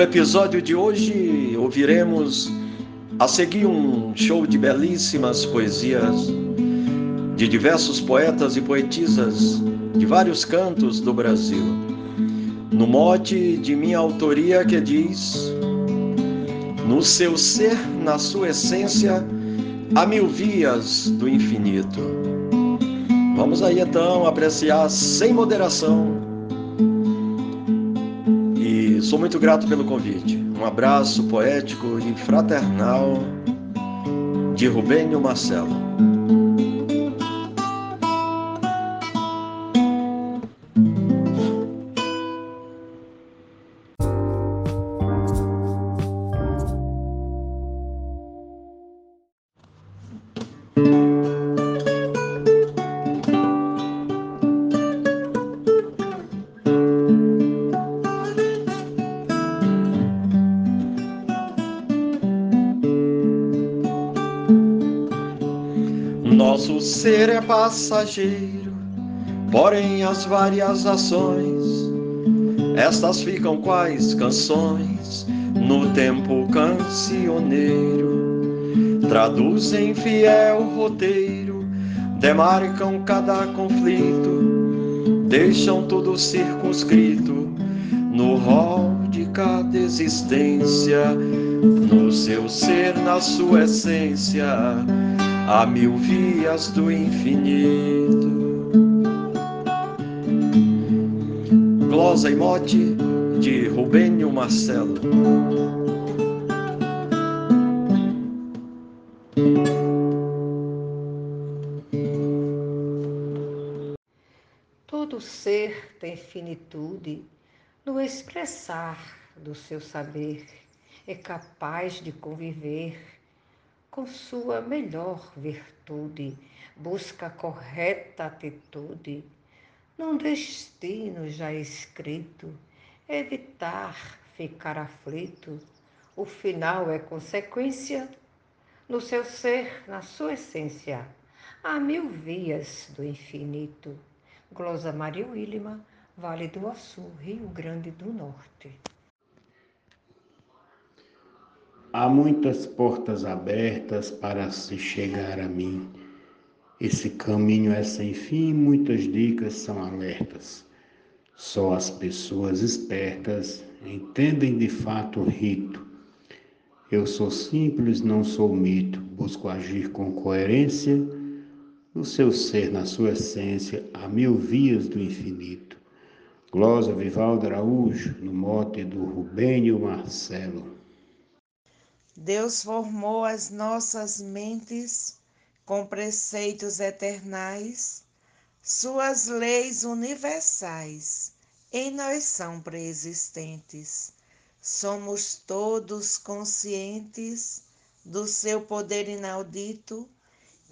No episódio de hoje, ouviremos a seguir um show de belíssimas poesias de diversos poetas e poetisas de vários cantos do Brasil. No mote de minha autoria que diz: No seu ser, na sua essência, há mil vias do infinito. Vamos aí então apreciar sem moderação Sou muito grato pelo convite. Um abraço poético e fraternal de Rubênio Marcelo. Ser é passageiro, porém as várias ações, estas ficam quais canções? No tempo cancioneiro, traduzem fiel roteiro, demarcam cada conflito, deixam tudo circunscrito no rol de cada existência, no seu ser, na sua essência a mil vias do infinito. Glosa e mote de Rubênio Marcelo. Todo ser tem finitude no expressar do seu saber, é capaz de conviver com sua melhor virtude, busca a correta atitude, num destino já escrito, evitar ficar aflito. O final é consequência no seu ser, na sua essência. Há mil vias do infinito. Glosa Maria Willima, Vale do Açu, Rio Grande do Norte. Há muitas portas abertas para se chegar a mim. Esse caminho é sem fim, muitas dicas são alertas. Só as pessoas espertas entendem de fato o rito. Eu sou simples, não sou mito, busco agir com coerência no seu ser, na sua essência, a mil vias do infinito. Glosa Vivaldo Araújo, no mote do Rubênio Marcelo. Deus formou as nossas mentes com preceitos eternais, suas leis universais em nós são preexistentes. Somos todos conscientes do seu poder inaudito,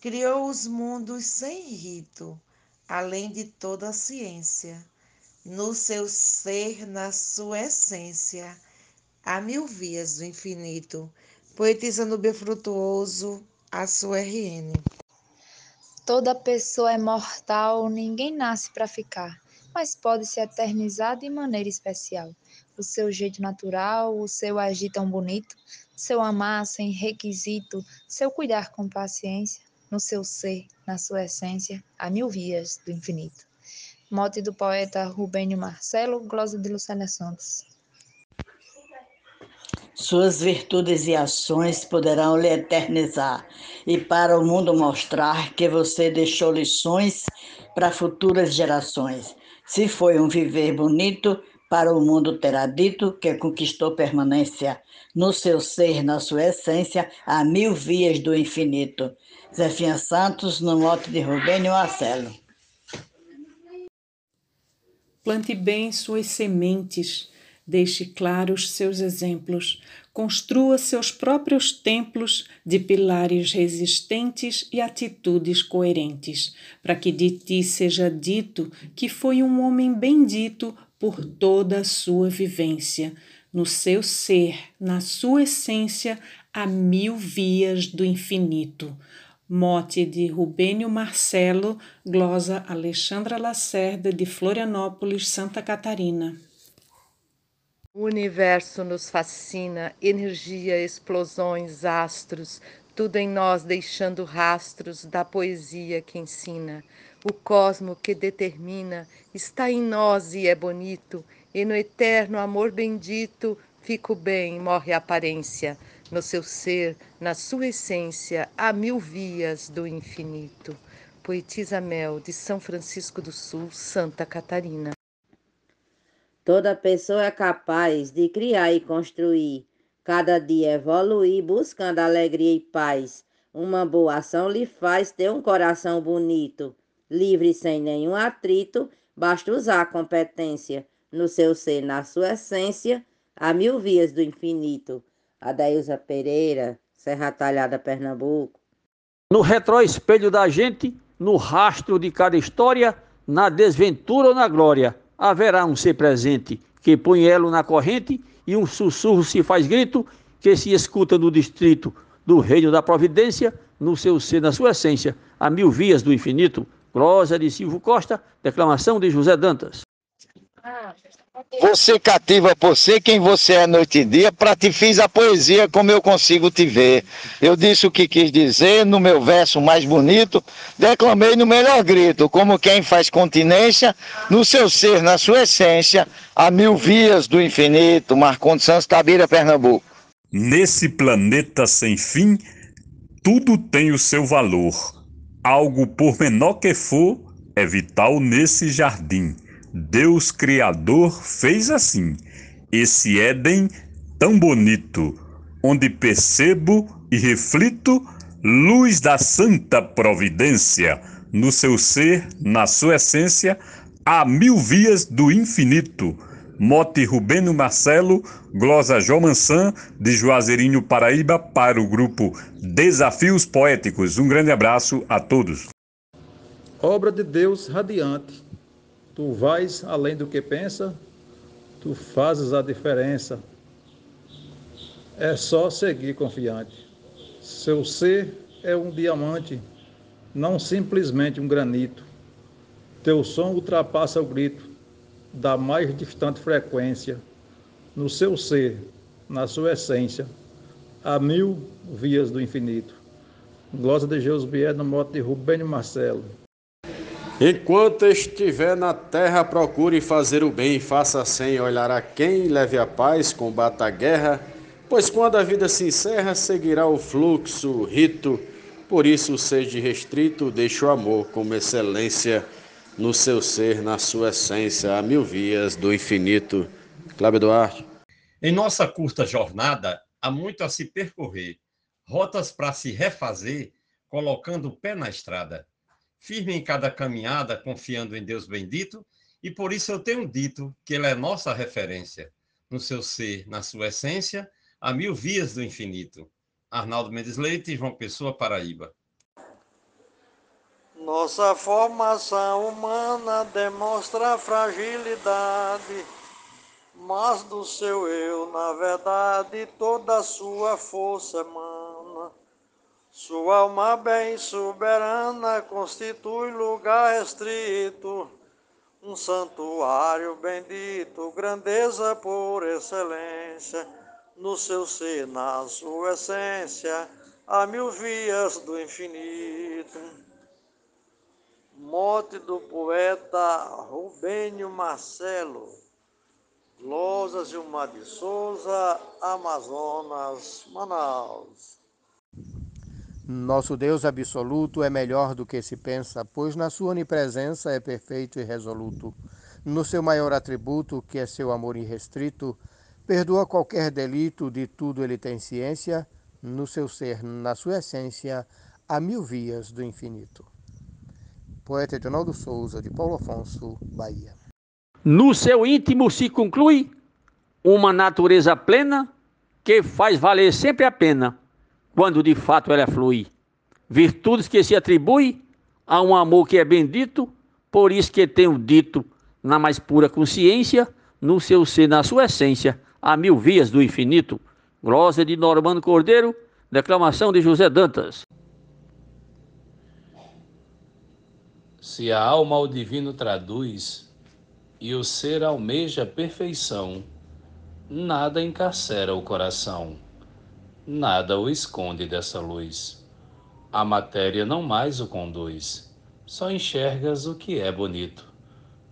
criou os mundos sem rito, além de toda a ciência. No seu ser, na sua essência, há mil vias do infinito Poetisa Nubia Frutuoso, a sua RN. Toda pessoa é mortal, ninguém nasce para ficar, mas pode se eternizar de maneira especial. O seu jeito natural, o seu agir tão bonito, seu amar sem requisito, seu cuidar com paciência, no seu ser, na sua essência, há mil vias do infinito. Mote do poeta Rubênio Marcelo, glosa de Lucélia Santos. Suas virtudes e ações poderão lhe eternizar e para o mundo mostrar que você deixou lições para futuras gerações. Se foi um viver bonito, para o mundo terá dito que conquistou permanência no seu ser, na sua essência, a mil vias do infinito. Zefinha Santos, no mote de Rubênio Marcelo. Plante bem suas sementes Deixe claros seus exemplos, construa seus próprios templos de pilares resistentes e atitudes coerentes, para que de ti seja dito que foi um homem bendito por toda a sua vivência. No seu ser, na sua essência, há mil vias do infinito. Mote de Rubênio Marcelo, glosa Alexandra Lacerda, de Florianópolis, Santa Catarina. O universo nos fascina, energia, explosões, astros, tudo em nós deixando rastros da poesia que ensina. O cosmo que determina está em nós e é bonito, e no eterno amor bendito fica o bem, morre a aparência. No seu ser, na sua essência, há mil vias do infinito. Poetisa Mel, de São Francisco do Sul, Santa Catarina. Toda pessoa é capaz de criar e construir, cada dia evoluir, buscando alegria e paz. Uma boa ação lhe faz ter um coração bonito, livre sem nenhum atrito, basta usar a competência no seu ser, na sua essência, a mil vias do infinito. Adailza Pereira, Serra Talhada, Pernambuco. No retroespelho da gente, no rastro de cada história, na desventura ou na glória haverá um ser presente que põe elo na corrente e um sussurro se faz grito que se escuta no distrito do reino da providência, no seu ser, na sua essência, a mil vias do infinito. Glosa de Silvio Costa, declamação de José Dantas. Você cativa por ser quem você é noite e dia, para te fiz a poesia como eu consigo te ver. Eu disse o que quis dizer no meu verso mais bonito, declamei no melhor grito, como quem faz continência no seu ser, na sua essência, a mil vias do infinito. Marcondes Santos, Tabira, Pernambuco. Nesse planeta sem fim, tudo tem o seu valor. Algo por menor que for, é vital nesse jardim. Deus Criador fez assim, esse Éden tão bonito, onde percebo e reflito luz da santa providência, no seu ser, na sua essência, há mil vias do infinito. Mote Rubeno Marcelo, glosa João Mansan, de Juazeirinho, Paraíba, para o grupo Desafios Poéticos. Um grande abraço a todos. Obra de Deus radiante Tu vais além do que pensa, tu fazes a diferença. É só seguir confiante. Seu ser é um diamante, não simplesmente um granito. Teu som ultrapassa o grito da mais distante frequência. No seu ser, na sua essência, há mil vias do infinito. Glosa de Josbier no mote de Rubênio Marcelo. Enquanto estiver na terra, procure fazer o bem, faça sem olhar a quem, leve a paz, combata a guerra, pois quando a vida se encerra, seguirá o fluxo, o rito. Por isso, seja restrito, deixe o amor como excelência no seu ser, na sua essência, a mil vias do infinito. Cláudio Duarte. Em nossa curta jornada, há muito a se percorrer, rotas para se refazer, colocando o pé na estrada firme em cada caminhada, confiando em Deus bendito, e por isso eu tenho dito que Ele é nossa referência, no seu ser, na sua essência, a mil vias do infinito. Arnaldo Mendes Leite, João Pessoa, Paraíba. Nossa formação humana demonstra fragilidade, mas do seu eu, na verdade, toda a sua força emana. Sua alma bem soberana constitui lugar restrito, um santuário bendito, grandeza por excelência, no seu ser, na sua essência, a mil vias do infinito. Mote do poeta Rubênio Marcelo, Lousas Gilmar de Souza, Amazonas, Manaus. Nosso Deus absoluto é melhor do que se pensa, pois na sua onipresença é perfeito e resoluto. No seu maior atributo, que é seu amor irrestrito, perdoa qualquer delito, de tudo ele tem ciência, no seu ser, na sua essência, há mil vias do infinito. Poeta Edinaldo Souza, de Paulo Afonso, Bahia. No seu íntimo se conclui uma natureza plena que faz valer sempre a pena quando de fato ela flui. Virtudes que se atribui a um amor que é bendito, por isso que tenho dito na mais pura consciência, no seu ser, na sua essência, a mil vias do infinito. Glosa de Normando Cordeiro, declamação de José Dantas. Se a alma ao divino traduz e o ser almeja perfeição, nada encarcera o coração, nada o esconde dessa luz. A matéria não mais o conduz, só enxergas o que é bonito,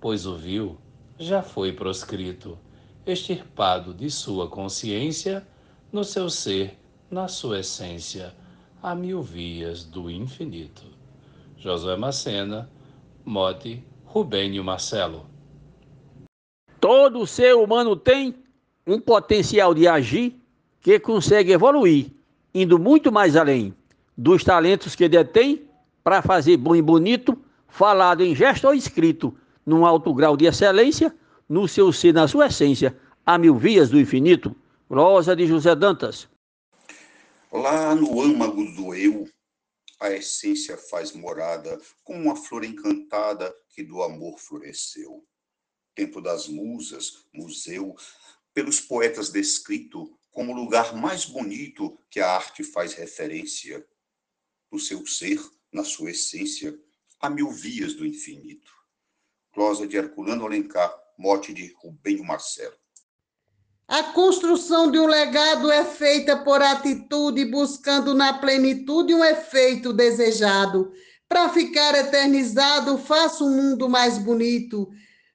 pois o vil já foi proscrito, extirpado de sua consciência, no seu ser, na sua essência, a mil vias do infinito. Josué Macena, Mote, Rubênio Marcelo. Todo ser humano tem um potencial de agir que consegue evoluir, indo muito mais além dos talentos que detém para fazer bom e bonito, falado em gesto ou escrito, num alto grau de excelência, no seu ser, na sua essência, a mil vias do infinito. Rosa de José Dantas. Lá no âmago do eu, a essência faz morada, como uma flor encantada que do amor floresceu. Tempo das musas, museu, pelos poetas descrito como o lugar mais bonito que a arte faz referência. No seu ser, na sua essência, há mil vias do infinito. Closa de Herculano Alencar, mote de Rubem Marcelo. A construção de um legado é feita por atitude, buscando na plenitude um efeito desejado. Para ficar eternizado, faça um mundo mais bonito.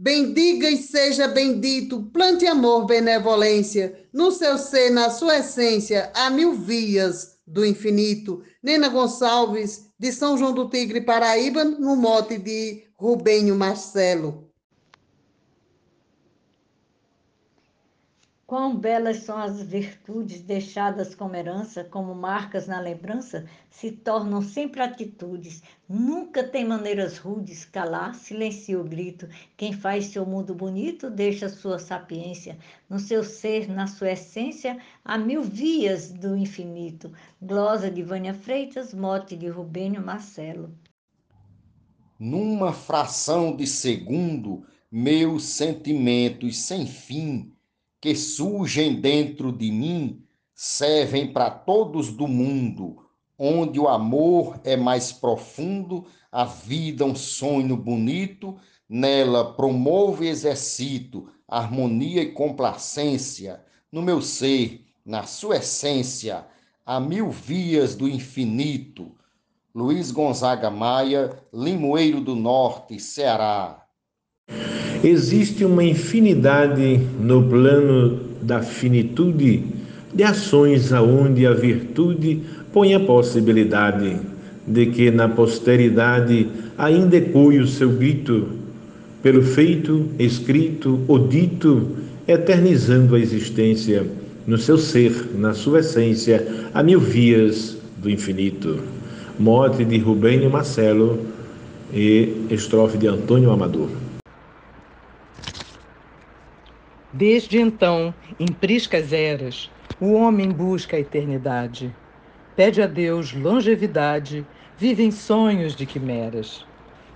Bendiga e seja bendito, plante amor, benevolência, no seu ser, na sua essência, há mil vias do infinito. Nena Gonçalves, de São João do Tigre, Paraíba, no mote de Rubenho Marcelo. Quão belas são as virtudes deixadas como herança, como marcas na lembrança, se tornam sempre atitudes. Nunca tem maneiras rudes, calar, silencia o grito. Quem faz seu mundo bonito deixa sua sapiência. No seu ser, na sua essência, há mil vias do infinito. Glosa de Vânia Freitas, mote de Rubênio Marcelo. Numa fração de segundo, meus sentimentos sem fim que surgem dentro de mim servem para todos do mundo, onde o amor é mais profundo, a vida um sonho bonito, nela promovo e exercito harmonia e complacência, no meu ser, na sua essência, a mil vias do infinito. Luiz Gonzaga Maia, Limoeiro do Norte, Ceará. Existe uma infinidade no plano da finitude de ações aonde a virtude põe a possibilidade de que na posteridade ainda ecoe o seu grito, pelo feito, escrito ou dito, eternizando a existência no seu ser, na sua essência, a mil vias do infinito. Mote de Rubênio Marcelo e estrofe de Antônio Amador. Desde então, em priscas eras, o homem busca a eternidade. Pede a Deus longevidade, vive em sonhos de quimeras.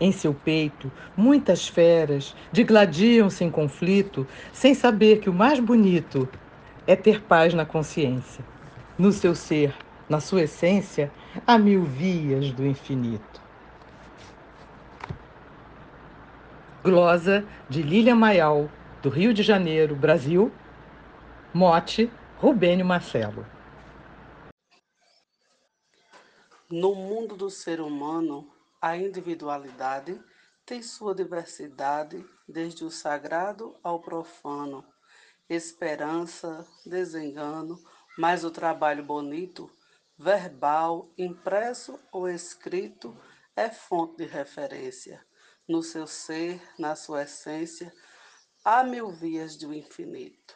Em seu peito, muitas feras digladiam-se em conflito, sem saber que o mais bonito é ter paz na consciência. No seu ser, na sua essência, há mil vias do infinito. Glosa de Lília Maial, do Rio de Janeiro, Brasil, mote Rubênio Marcelo. No mundo do ser humano, a individualidade tem sua diversidade, desde o sagrado ao profano, esperança, desengano, mas o trabalho bonito, verbal, impresso ou escrito, é fonte de referência. No seu ser, na sua essência, Há mil vias do infinito.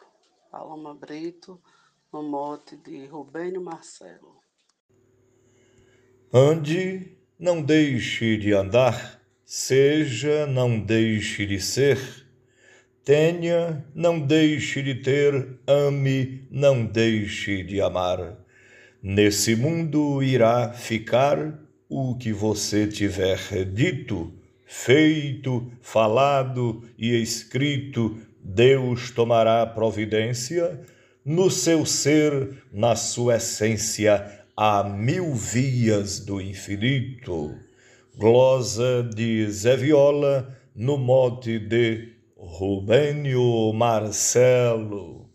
Paloma Brito, no mote de Rubênio Marcelo. Ande, não deixe de andar, seja, não deixe de ser. Tenha, não deixe de ter, ame, não deixe de amar. Nesse mundo irá ficar o que você tiver dito feito, falado e escrito, Deus tomará providência no seu ser, na sua essência, há mil vias do infinito. Glosa de Zé Viola, no mote de Rubênio Marcelo.